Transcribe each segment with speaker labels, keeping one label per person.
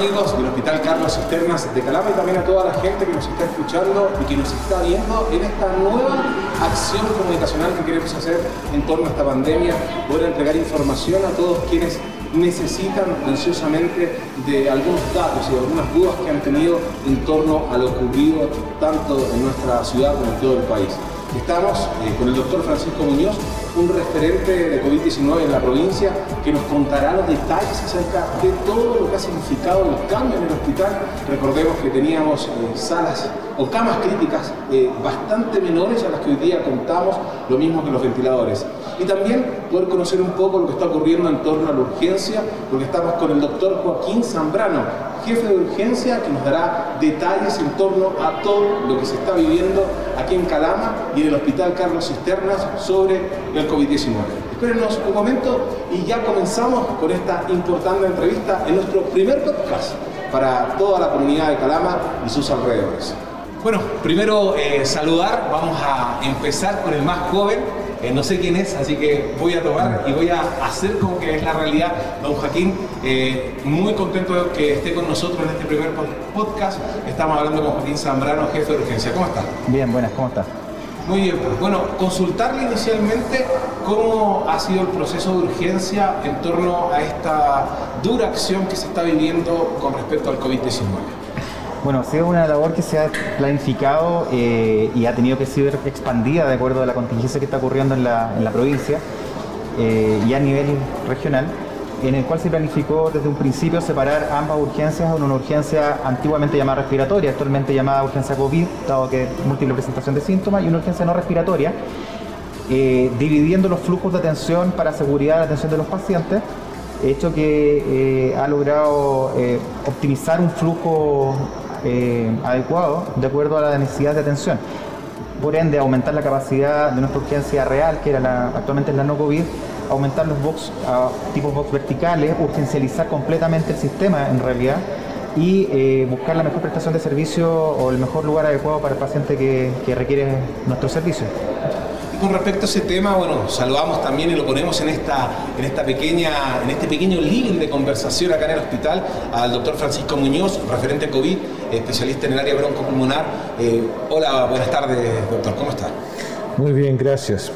Speaker 1: amigos del Hospital Carlos Cisternas de Calama y también a toda la gente que nos está escuchando y que nos está viendo en esta nueva acción comunicacional que queremos hacer en torno a esta pandemia, poder entregar información a todos quienes necesitan ansiosamente de algunos datos y de algunas dudas que han tenido en torno a lo ocurrido tanto en nuestra ciudad como en todo el país. Estamos eh, con el doctor Francisco Muñoz, un referente de COVID-19 en la provincia, que nos contará los detalles acerca de todo lo que ha significado los cambios en el hospital. Recordemos que teníamos eh, salas o camas críticas eh, bastante menores a las que hoy día contamos, lo mismo que los ventiladores. Y también poder conocer un poco lo que está ocurriendo en torno a la urgencia, porque estamos con el doctor Joaquín Zambrano, jefe de urgencia, que nos dará detalles en torno a todo lo que se está viviendo aquí en Calama y en el Hospital Carlos Cisternas sobre el COVID-19. Espérenos un momento y ya comenzamos con esta importante entrevista en nuestro primer podcast para toda la comunidad de Calama y sus alrededores. Bueno, primero eh, saludar, vamos a empezar con el más joven, eh, no sé quién es, así que voy a tomar y voy a hacer como que es la realidad. Don Joaquín, eh, muy contento de que esté con nosotros en este primer podcast. Estamos hablando con Joaquín Zambrano, jefe de urgencia. ¿Cómo está?
Speaker 2: Bien, buenas, ¿cómo está?
Speaker 1: Muy bien, pues bueno, consultarle inicialmente cómo ha sido el proceso de urgencia en torno a esta dura acción que se está viviendo con respecto al COVID-19.
Speaker 2: Bueno, ha sido una labor que se ha planificado eh, y ha tenido que ser expandida de acuerdo a la contingencia que está ocurriendo en la, provincia eh, y a nivel regional, en el cual se planificó desde un principio separar ambas urgencias en una urgencia antiguamente llamada respiratoria, actualmente llamada urgencia COVID, dado que múltiple presentación de síntomas, y una urgencia no respiratoria, eh, dividiendo los flujos de atención para seguridad de la atención de los pacientes hecho que ha logrado optimizar un flujo eh, adecuado de acuerdo a la necesidad de atención. Por ende, aumentar la capacidad de nuestra urgencia real, que era la, actualmente es la no COVID, aumentar los box a tipos box verticales, urgencializar completamente el sistema en realidad y eh, buscar la mejor prestación de servicio o el mejor lugar adecuado para el paciente que, que requiere nuestro servicio
Speaker 1: con respecto a ese tema, bueno, saludamos también y lo ponemos en esta, en esta pequeña, en este pequeño living de conversación acá en el hospital al doctor Francisco Muñoz, referente COVID, especialista en el área broncopulmonar. Eh, hola, buenas tardes, doctor, ¿cómo está?
Speaker 3: Muy bien, gracias.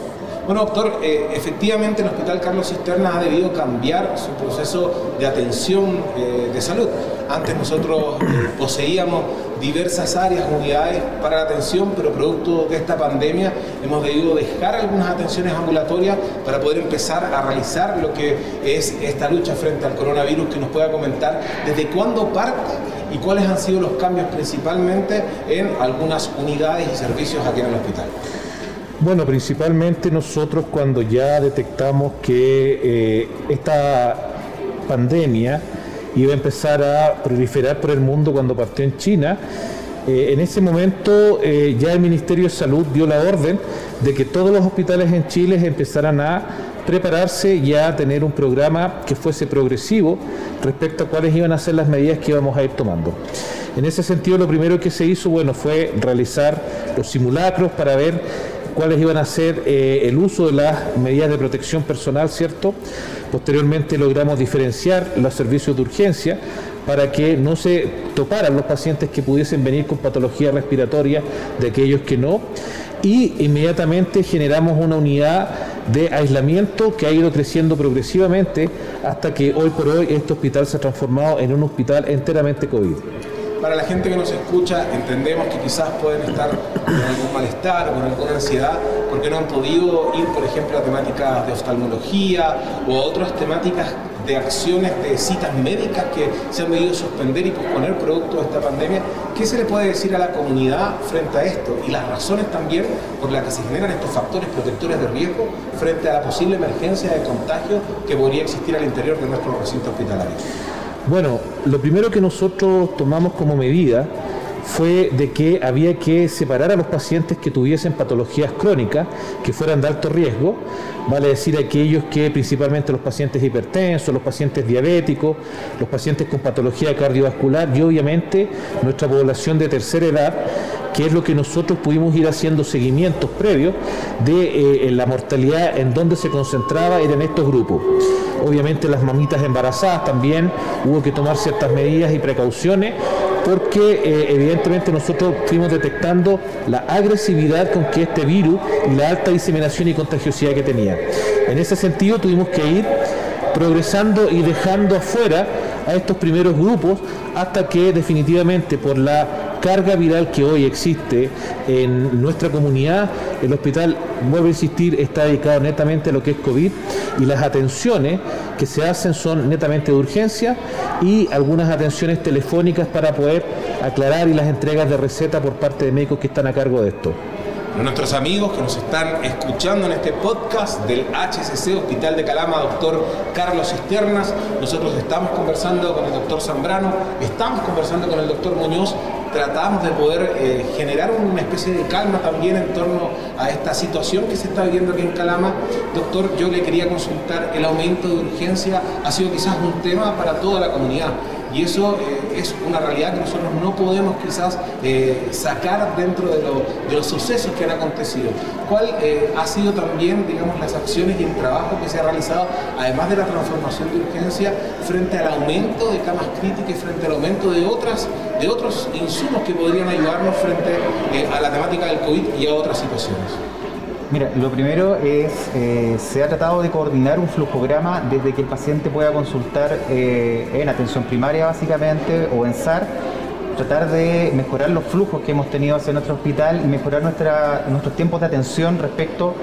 Speaker 1: Bueno, doctor, eh, efectivamente el Hospital Carlos Cisterna ha debido cambiar su proceso de atención eh, de salud. Antes nosotros poseíamos diversas áreas, unidades para la atención, pero producto de esta pandemia hemos debido dejar algunas atenciones ambulatorias para poder empezar a realizar lo que es esta lucha frente al coronavirus, que nos pueda comentar desde cuándo parte y cuáles han sido los cambios principalmente en algunas unidades y servicios aquí en el hospital.
Speaker 3: Bueno, principalmente nosotros cuando ya detectamos que eh, esta pandemia iba a empezar a proliferar por el mundo cuando partió en China. Eh, en ese momento eh, ya el Ministerio de Salud dio la orden de que todos los hospitales en Chile empezaran a prepararse y a tener un programa que fuese progresivo respecto a cuáles iban a ser las medidas que íbamos a ir tomando. En ese sentido, lo primero que se hizo, bueno, fue realizar los simulacros para ver cuáles iban a ser eh, el uso de las medidas de protección personal, ¿cierto? Posteriormente logramos diferenciar los servicios de urgencia para que no se toparan los pacientes que pudiesen venir con patología respiratoria de aquellos que no. Y inmediatamente generamos una unidad de aislamiento que ha ido creciendo progresivamente hasta que hoy por hoy este hospital se ha transformado en un hospital enteramente COVID
Speaker 1: para la gente que nos escucha, entendemos que quizás pueden estar con algún malestar con alguna ansiedad porque no han podido ir, por ejemplo, a temáticas de oftalmología o a otras temáticas de acciones de citas médicas que se han debido suspender y posponer producto de esta pandemia. ¿Qué se le puede decir a la comunidad frente a esto y las razones también por las que se generan estos factores protectores de riesgo frente a la posible emergencia de contagio que podría existir al interior de nuestro recinto hospitalario?
Speaker 3: Bueno, lo primero que nosotros tomamos como medida fue de que había que separar a los pacientes que tuviesen patologías crónicas, que fueran de alto riesgo, vale decir aquellos que principalmente los pacientes hipertensos, los pacientes diabéticos, los pacientes con patología cardiovascular y obviamente nuestra población de tercera edad, que es lo que nosotros pudimos ir haciendo seguimientos previos de eh, la mortalidad en donde se concentraba era en estos grupos. Obviamente las mamitas embarazadas también hubo que tomar ciertas medidas y precauciones porque eh, evidentemente nosotros fuimos detectando la agresividad con que este virus y la alta diseminación y contagiosidad que tenía. En ese sentido tuvimos que ir progresando y dejando afuera a estos primeros grupos hasta que definitivamente por la carga viral que hoy existe en nuestra comunidad, el hospital, vuelvo a insistir, está dedicado netamente a lo que es COVID y las atenciones que se hacen son netamente de urgencia y algunas atenciones telefónicas para poder aclarar y las entregas de receta por parte de médicos que están a cargo de esto
Speaker 1: nuestros amigos que nos están escuchando en este podcast del HCC Hospital de Calama, doctor Carlos Cisternas. Nosotros estamos conversando con el doctor Zambrano, estamos conversando con el doctor Muñoz. Tratamos de poder eh, generar una especie de calma también en torno a esta situación que se está viviendo aquí en Calama. Doctor, yo le quería consultar, el aumento de urgencia ha sido quizás un tema para toda la comunidad y eso eh, es una realidad que nosotros no podemos quizás eh, sacar dentro de, los sucesos que han acontecido. ¿Cuál eh, ha sido también, digamos, las acciones y el trabajo que se ha realizado, además de la transformación de urgencia, frente al aumento de camas críticas frente al aumento de, otras, de otros insumos que podrían ayudarnos frente a la temática del COVID y a otras situaciones?
Speaker 2: Mira, lo primero es, eh, se ha tratado de coordinar un flujograma desde que el paciente pueda consultar eh, en atención primaria básicamente o en SAR, tratar de mejorar los flujos que hemos tenido hacia nuestro hospital y mejorar nuestros tiempos de atención respecto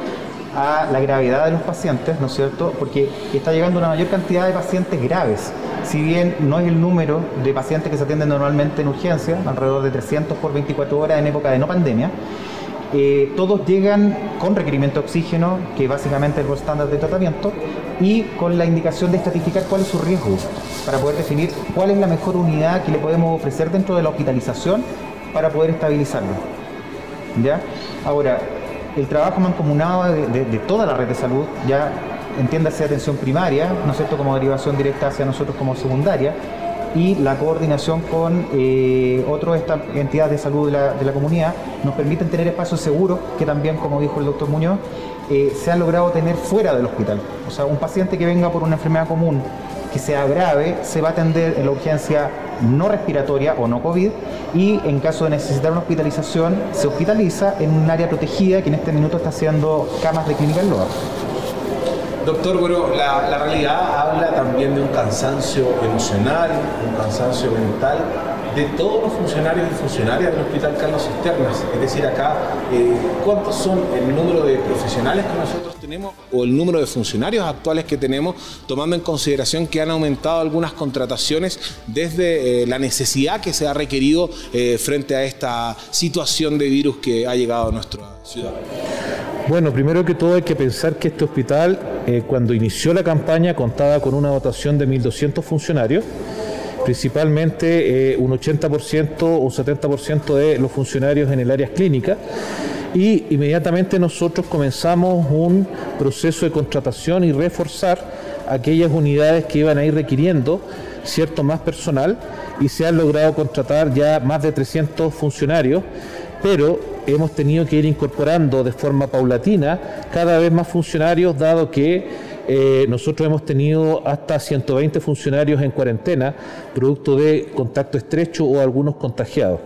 Speaker 2: a la gravedad de los pacientes, ¿no es cierto? Porque está llegando una mayor cantidad de pacientes graves. Si bien no es el número de pacientes que se atienden normalmente en urgencia, alrededor de 300 por 24 horas en época de no pandemia, eh, todos llegan con requerimiento de oxígeno, que básicamente es el estándar de tratamiento, y con la indicación de estratificar cuál es su riesgo, para poder definir cuál es la mejor unidad que le podemos ofrecer dentro de la hospitalización para poder estabilizarlo. ¿Ya? Ahora, el trabajo mancomunado de, de, toda la red de salud, ya entiéndase atención primaria, ¿no es cierto?, como derivación directa hacia nosotros como secundaria, y la coordinación con eh, otras entidades de salud de la, comunidad nos permiten tener espacios seguros que también, como dijo el doctor Muñoz, eh, se han logrado tener fuera del hospital. O sea, un paciente que venga por una enfermedad común que sea grave se va a atender en la urgencia no respiratoria o no COVID y en caso de necesitar una hospitalización se hospitaliza en un área protegida que en este minuto está haciendo camas de clínica en Loa.
Speaker 1: Doctor, bueno, la, realidad habla también de un cansancio emocional, un cansancio mental de todos los funcionarios y funcionarias del Hospital Carlos Cisternas. Es decir, acá, eh, ¿cuántos son el número de profesionales que nosotros tenemos o el número de funcionarios actuales que tenemos, tomando en consideración que han aumentado algunas contrataciones desde eh, la necesidad que se ha requerido eh, frente a esta situación de virus que ha llegado a nuestra ciudad?
Speaker 3: Bueno, primero que todo hay que pensar que este hospital, eh, cuando inició la campaña, contaba con una dotación de 1.200 funcionarios, principalmente eh, un 80% o 70% de los funcionarios en el área clínica, y inmediatamente nosotros comenzamos un proceso de contratación y reforzar aquellas unidades que iban a ir requiriendo cierto más personal. Y se han logrado contratar ya más de 300 funcionarios, pero hemos tenido que ir incorporando de forma paulatina cada vez más funcionarios, dado que eh, nosotros hemos tenido hasta 120 funcionarios en cuarentena, producto de contacto estrecho o algunos contagiados.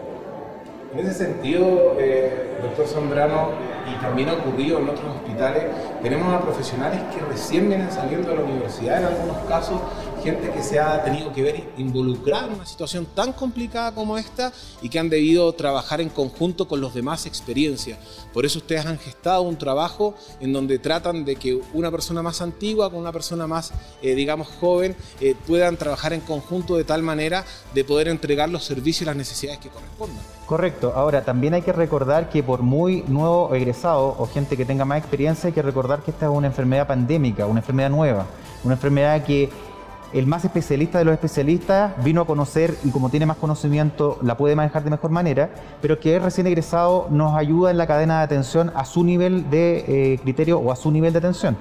Speaker 1: En ese sentido, eh, doctor Zambrano, y también ha ocurrido en otros hospitales, tenemos a profesionales que recién vienen saliendo de la universidad en algunos casos gente que se ha tenido que ver involucrada en una situación tan complicada como esta y que han debido trabajar en conjunto con los demás experiencias. Por eso ustedes han gestado un trabajo en donde tratan de que una persona más antigua con una persona más, eh, digamos, joven eh, puedan trabajar en conjunto de tal manera de poder entregar los servicios y las necesidades que correspondan.
Speaker 2: Correcto. Ahora, también hay que recordar que por muy nuevo egresado o gente que tenga más experiencia, hay que recordar que esta es una enfermedad pandémica, una enfermedad nueva, una enfermedad que el más especialista de los especialistas vino a conocer y como tiene más conocimiento la puede manejar de mejor manera, pero que es recién egresado nos ayuda en la cadena de atención a su nivel de eh, criterio o a su nivel de atención.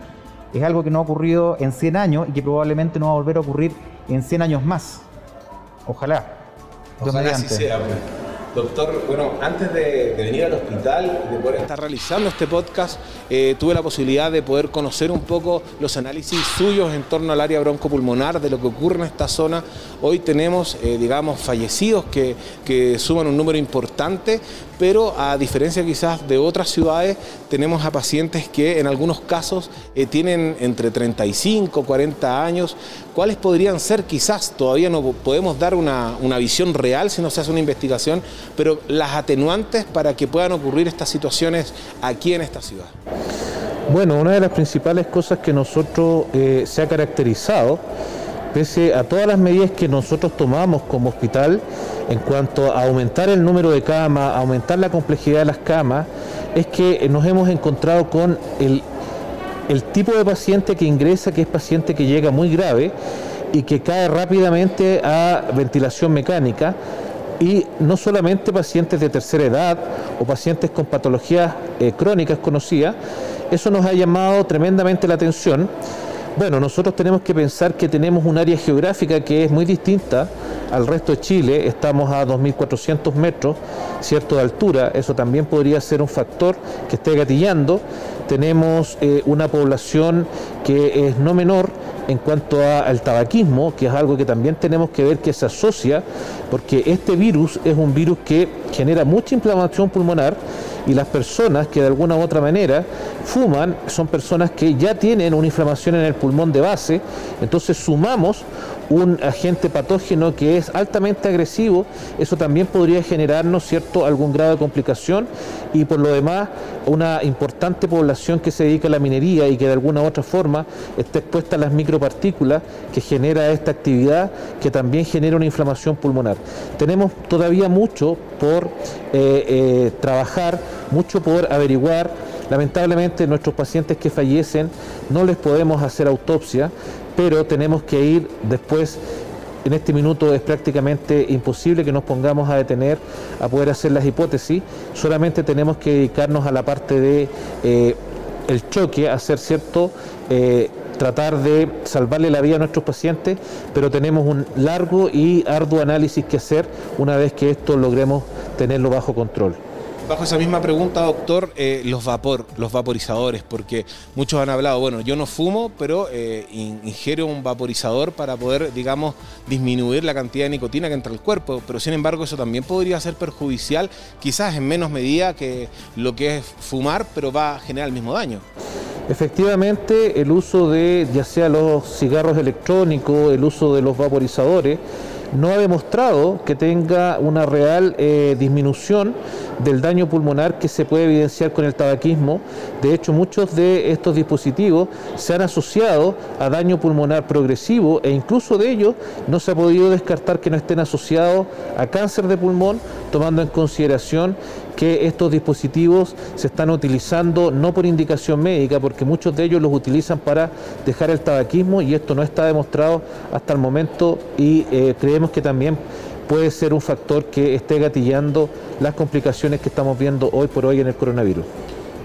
Speaker 2: Es algo que no ha ocurrido en 100 años y que probablemente no va a volver a ocurrir en 100 años más. Ojalá.
Speaker 1: Ojalá así sea. Pues. Doctor, bueno, antes de, venir al hospital, de poder estar realizando este podcast, eh, tuve la posibilidad de poder conocer un poco los análisis suyos en torno al área broncopulmonar, de lo que ocurre en esta zona. Hoy tenemos, eh, digamos, fallecidos que, que suman un número importante, pero a diferencia quizás de otras ciudades, tenemos a pacientes que en algunos casos eh, tienen entre 35, 40 años. ¿Cuáles podrían ser? Quizás todavía no podemos dar una, una visión real si no se hace una investigación, pero las atenuantes para que puedan ocurrir estas situaciones aquí en esta ciudad.
Speaker 3: Bueno, una de las principales cosas que nosotros eh, se ha caracterizado, pese a todas las medidas que nosotros tomamos como hospital en cuanto a aumentar el número de camas, aumentar la complejidad de las camas, es que nos hemos encontrado con el, tipo de paciente que ingresa, que es paciente que llega muy grave y que cae rápidamente a ventilación mecánica y no solamente pacientes de tercera edad o pacientes con patologías eh, crónicas conocidas, eso nos ha llamado tremendamente la atención. Bueno, nosotros tenemos que pensar que tenemos un área geográfica que es muy distinta al resto de Chile, estamos a 2.400 metros, cierto, de altura, eso también podría ser un factor que esté gatillando. Tenemos eh, una población que es no menor, en cuanto al tabaquismo, que es algo que también tenemos que ver que se asocia, porque este virus es un virus que genera mucha inflamación pulmonar y las personas que de alguna u otra manera fuman son personas que ya tienen una inflamación en el pulmón de base, entonces sumamos un agente patógeno que es altamente agresivo, eso también podría generarnos cierto algún grado de complicación y por lo demás una importante población que se dedica a la minería y que de alguna u otra forma está expuesta a las micropartículas que genera esta actividad que también genera una inflamación pulmonar. Tenemos todavía mucho por eh, eh, trabajar, mucho por averiguar. Lamentablemente nuestros pacientes que fallecen no les podemos hacer autopsia, pero tenemos que ir después en este minuto es prácticamente imposible que nos pongamos a detener a poder hacer las hipótesis, solamente tenemos que dedicarnos a la parte de eh, el choque, hacer cierto, eh, tratar de salvarle la vida a nuestros pacientes, pero tenemos un largo y arduo análisis que hacer una vez que esto logremos tenerlo bajo control.
Speaker 1: Bajo esa misma pregunta, doctor, eh, los vapor, los vaporizadores, porque muchos han hablado, bueno, yo no fumo, pero eh, ingiero un vaporizador para poder, digamos, disminuir la cantidad de nicotina que entra al cuerpo, pero sin embargo eso también podría ser perjudicial, quizás en menos medida que lo que es fumar, pero va a generar el mismo daño.
Speaker 3: Efectivamente, el uso de ya sea los cigarros electrónicos, el uso de los vaporizadores, no ha demostrado que tenga una real eh, disminución del daño pulmonar que se puede evidenciar con el tabaquismo. De hecho, muchos de estos dispositivos se han asociado a daño pulmonar progresivo e incluso de ellos no se ha podido descartar que no estén asociados a cáncer de pulmón, tomando en consideración que estos dispositivos se están utilizando no por indicación médica, porque muchos de ellos los utilizan para dejar el tabaquismo y esto no está demostrado hasta el momento y eh, creemos que también puede ser un factor que esté gatillando las complicaciones que estamos viendo hoy por hoy en el coronavirus.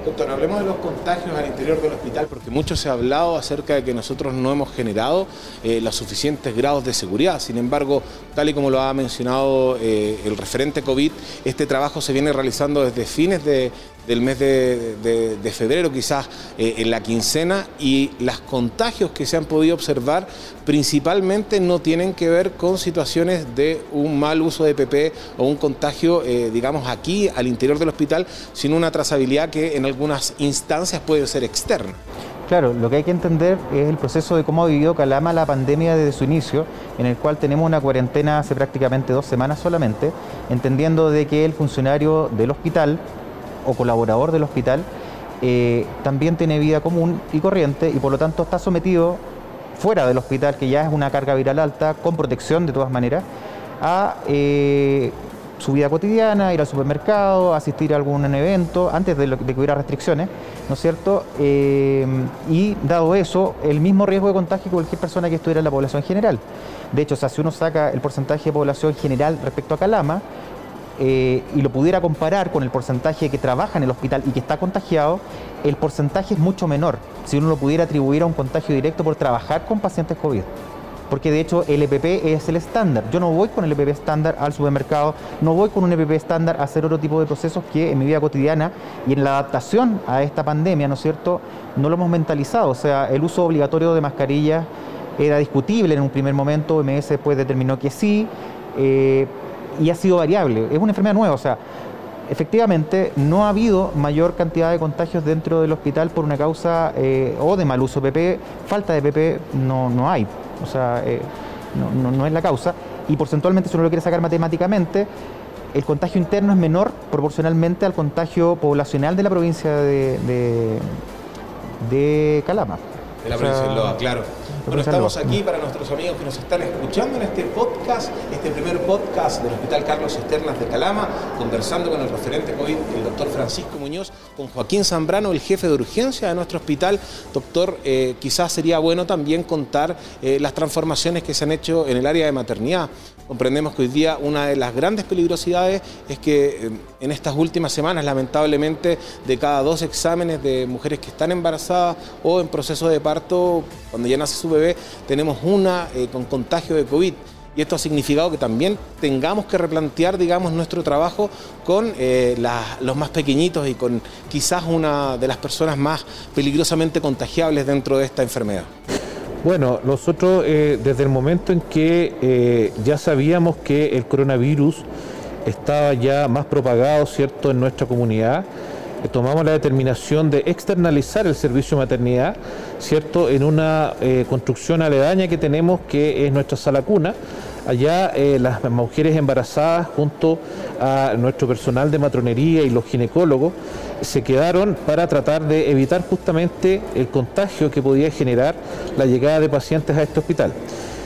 Speaker 1: Doctor, hablemos de los contagios al interior del hospital, porque mucho se ha hablado acerca de que nosotros no hemos generado eh, los suficientes grados de seguridad. Sin embargo, tal y como lo ha mencionado eh, el referente COVID, este trabajo se viene realizando desde fines de, del mes de, febrero, quizás eh, en la quincena, y los contagios que se han podido observar principalmente no tienen que ver con situaciones de un mal uso de PP o un contagio, eh, digamos, aquí al interior del hospital, sino una trazabilidad que en algunas instancias puede ser externa.
Speaker 2: Claro, lo que hay que entender es el proceso de cómo ha vivido Calama la pandemia desde su inicio, en el cual tenemos una cuarentena hace prácticamente dos semanas solamente, entendiendo de que el funcionario del hospital o colaborador del hospital eh, también tiene vida común y corriente y por lo tanto está sometido fuera del hospital, que ya es una carga viral alta, con protección de todas maneras, a eh, su vida cotidiana, ir al supermercado, asistir a algún evento, antes de, que hubiera restricciones, ¿no es cierto? Eh, y dado eso, el mismo riesgo de contagio que cualquier persona que estuviera en la población general. De hecho, si uno saca el porcentaje de población general respecto a Calama, eh, y lo pudiera comparar con el porcentaje que trabaja en el hospital y que está contagiado, el porcentaje es mucho menor si uno lo pudiera atribuir a un contagio directo por trabajar con pacientes COVID. porque de hecho el EPP es el estándar. Yo no voy con el EPP estándar al supermercado, no voy con un EPP estándar a hacer otro tipo de procesos que en mi vida cotidiana y en la adaptación a esta pandemia, ¿no es cierto?, no lo hemos mentalizado. O sea, el uso obligatorio de mascarillas era discutible en un primer momento, OMS después determinó que sí, eh, y ha sido variable. Es una enfermedad nueva, o sea, efectivamente no ha habido mayor cantidad de contagios dentro del hospital por una causa eh, o de mal uso PP, falta de PP no, no hay, o sea, eh, no, es la causa. Y porcentualmente, si uno lo quiere sacar matemáticamente, el contagio interno es menor proporcionalmente al contagio poblacional de la provincia de, de, Calama.
Speaker 1: De la provincia de Loa, claro. Bueno, estamos aquí para nuestros amigos que nos están escuchando en este podcast, este primer podcast del Hospital Carlos Esternas de Calama, conversando con el referente COVID, el doctor Francisco Muñoz, con Joaquín Zambrano, el jefe de urgencia de nuestro hospital. Doctor, eh, quizás sería bueno también contar eh, las transformaciones que se han hecho en el área de maternidad. Comprendemos que hoy día una de las grandes peligrosidades es que eh, en estas últimas semanas, lamentablemente, de cada dos exámenes de mujeres que están embarazadas o en proceso de parto, cuando ya nace su bebé, tenemos una eh, con contagio de COVID. Y esto ha significado que también tengamos que replantear, digamos, nuestro trabajo con eh, los más pequeñitos y con quizás una de las personas más peligrosamente contagiables dentro de esta enfermedad.
Speaker 3: Bueno, nosotros eh, desde el momento en que eh, ya sabíamos que el coronavirus estaba ya más propagado, ¿cierto?, en nuestra comunidad, eh, tomamos la determinación de externalizar el servicio de maternidad, ¿cierto?, en una construcción aledaña que tenemos que es nuestra sala cuna, Allá eh, las mujeres embarazadas junto a nuestro personal de matronería y los ginecólogos se quedaron para tratar de evitar justamente el contagio que podía generar la llegada de pacientes a este hospital.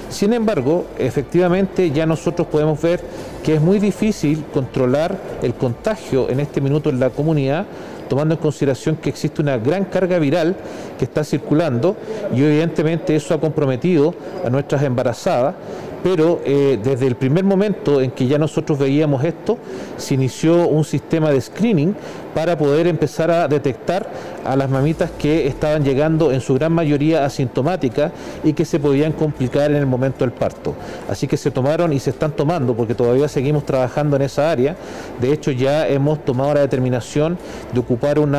Speaker 3: Sin embargo, efectivamente ya nosotros podemos ver que es muy difícil controlar el contagio en este minuto en la comunidad tomando en consideración que existe una gran carga viral que está circulando y evidentemente eso ha comprometido a nuestras embarazadas pero eh, desde el primer momento en que ya nosotros veíamos esto, se inició un sistema de screening para poder empezar a detectar a las mamitas que estaban llegando en su gran mayoría asintomáticas y que se podían complicar en el momento del parto. Así que se tomaron y se están tomando, porque todavía seguimos trabajando en esa área. De hecho, ya hemos tomado la determinación de ocupar un,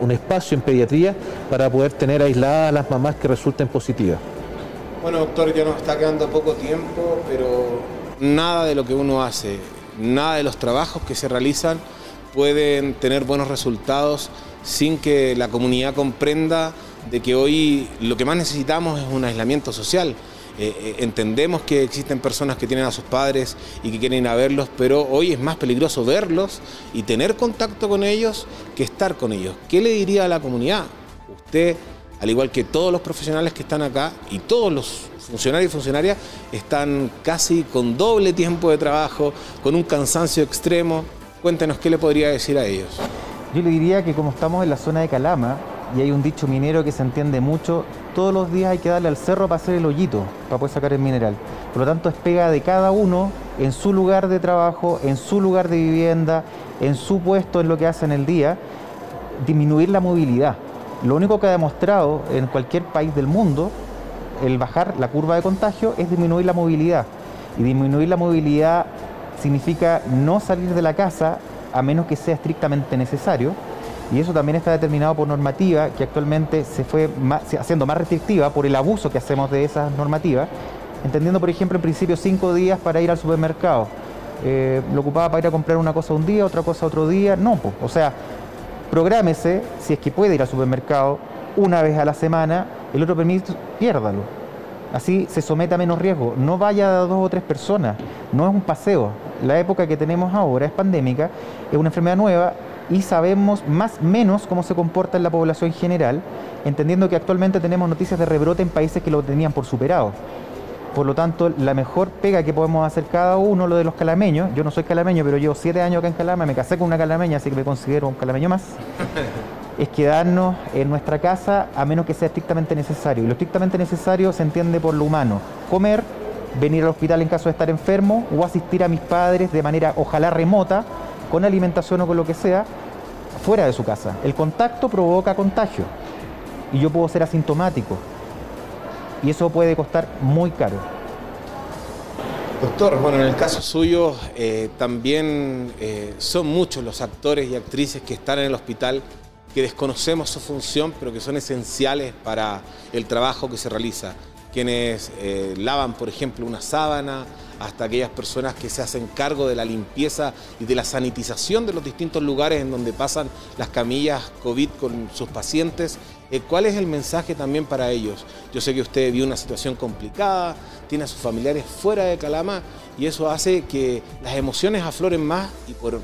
Speaker 3: un espacio en pediatría para poder tener aisladas a las mamás que resulten positivas.
Speaker 1: Bueno, doctor, ya nos está quedando poco tiempo, pero nada de lo que uno hace, nada de los trabajos que se realizan pueden tener buenos resultados sin que la comunidad comprenda de que hoy lo que más necesitamos es un aislamiento social. Eh, eh, entendemos que existen personas que tienen a sus padres y que quieren ir a verlos, pero hoy es más peligroso verlos y tener contacto con ellos que estar con ellos. ¿Qué le diría a la comunidad? Usted al igual que todos los profesionales que están acá y todos los funcionarios y funcionarias están casi con doble tiempo de trabajo, con un cansancio extremo. Cuéntenos qué le podría decir a ellos.
Speaker 2: Yo le diría que como estamos en la zona de Calama y hay un dicho minero que se entiende mucho, todos los días hay que darle al cerro para hacer el hoyito, para poder sacar el mineral. Por lo tanto, es pega de cada uno en su lugar de trabajo, en su lugar de vivienda, en su puesto, en lo que hace en el día, disminuir la movilidad. Lo único que ha demostrado en cualquier país del mundo el bajar la curva de contagio es disminuir la movilidad. Y disminuir la movilidad significa no salir de la casa a menos que sea estrictamente necesario. Y eso también está determinado por normativa que actualmente se fue haciendo más restrictiva por el abuso que hacemos de esas normativas, entendiendo, por ejemplo, en principio cinco días para ir al supermercado. Eh, lo ocupaba para ir a comprar una cosa un día, otra cosa otro día. No, pues, o sea, prográmese, si es que puede ir al supermercado una vez a la semana, el otro permiso, piérdalo. Así se somete a menos riesgo. No vaya a dos o tres personas, no es un paseo. La época que tenemos ahora es pandémica, es una enfermedad nueva y sabemos más menos cómo se comporta en la población general, entendiendo que actualmente tenemos noticias de rebrote en países que lo tenían por superado. Por lo tanto, la mejor pega que podemos hacer cada uno, lo de los calameños, yo no soy calameño, pero llevo siete años acá en Calama, me casé con una calameña, así que me considero un calameño más, es quedarnos en nuestra casa a menos que sea estrictamente necesario. Y lo estrictamente necesario se entiende por lo humano. Comer, venir al hospital en caso de estar enfermo o asistir a mis padres de manera ojalá remota, con alimentación o con lo que sea, fuera de su casa. El contacto provoca contagio y yo puedo ser asintomático y eso puede costar muy caro.
Speaker 1: Doctor, bueno, en el caso suyo eh, también eh, son muchos los actores y actrices que están en el hospital que desconocemos su función, pero que son esenciales para el trabajo que se realiza. Quienes eh, lavan, por ejemplo, una sábana, hasta aquellas personas que se hacen cargo de la limpieza y de la sanitización de los distintos lugares en donde pasan las camillas COVID con sus pacientes. ¿Cuál es el mensaje también para ellos? Yo sé que usted vio una situación complicada, tiene a sus familiares fuera de Calama y eso hace que las emociones afloren más y por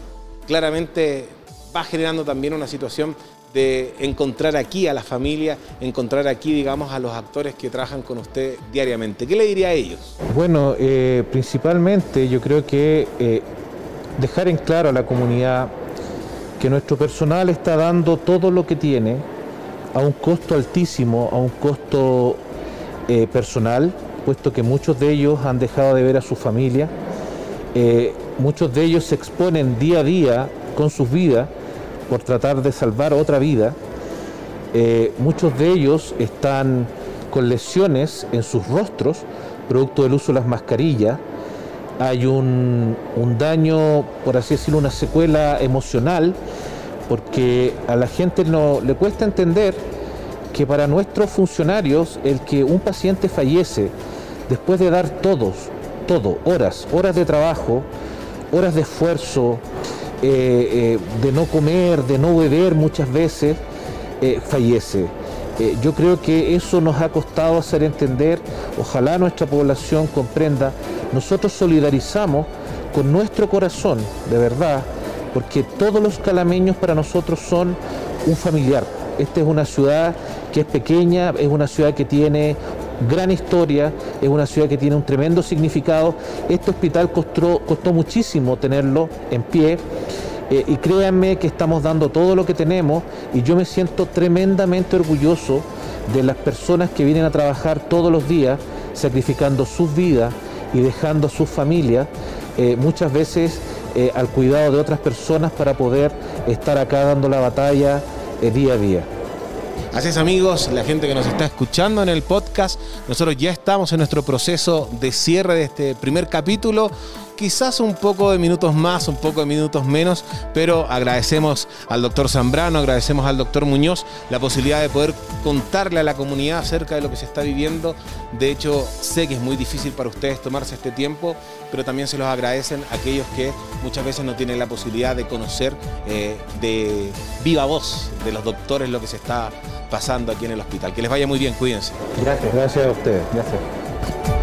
Speaker 1: claramente va generando también una situación de encontrar aquí a la familia, encontrar aquí, digamos, a los actores que trabajan con usted diariamente. ¿Qué le diría a ellos?
Speaker 3: Bueno, eh, principalmente yo creo que eh, dejar en claro a la comunidad que nuestro personal está dando todo lo que tiene a un costo altísimo, a un costo eh, personal, puesto que muchos de ellos han dejado de ver a su familia, muchos de ellos se exponen día a día con sus vidas por tratar de salvar otra vida, eh, muchos de ellos están con lesiones en sus rostros, producto del uso de las mascarillas, hay un, daño, por así decirlo, una secuela emocional, porque a la gente no, le cuesta entender que para nuestros funcionarios el que un paciente fallece después de dar todos, todo, horas, horas de trabajo, horas de esfuerzo, eh, eh, de no comer, de no beber muchas veces, eh, fallece. yo creo que eso nos ha costado hacer entender, ojalá nuestra población comprenda, nosotros solidarizamos con nuestro corazón, de verdad, porque todos los calameños para nosotros son un familiar. Esta es una ciudad que es pequeña, es una ciudad que tiene gran historia, es una ciudad que tiene un tremendo significado. Este hospital costó, costó muchísimo tenerlo en pie. Eh, y créanme que estamos dando todo lo que tenemos y yo me siento tremendamente orgulloso de las personas que vienen a trabajar todos los días sacrificando sus vidas y dejando a sus familias eh, muchas veces eh, al cuidado de otras personas para poder estar acá dando la batalla día a día.
Speaker 1: Así es amigos, la gente que nos está escuchando en el podcast, nosotros ya estamos en nuestro proceso de cierre de este primer capítulo quizás un poco de minutos más, un poco de minutos menos, pero agradecemos al doctor Zambrano, agradecemos al doctor Muñoz la posibilidad de poder contarle a la comunidad acerca de lo que se está viviendo. De hecho, sé que es muy difícil para ustedes tomarse este tiempo, pero también se los agradecen aquellos que muchas veces no tienen la posibilidad de conocer eh, de viva voz de los doctores lo que se está pasando aquí en el hospital. Que les vaya muy bien, cuídense.
Speaker 3: Gracias. Gracias a ustedes. Gracias.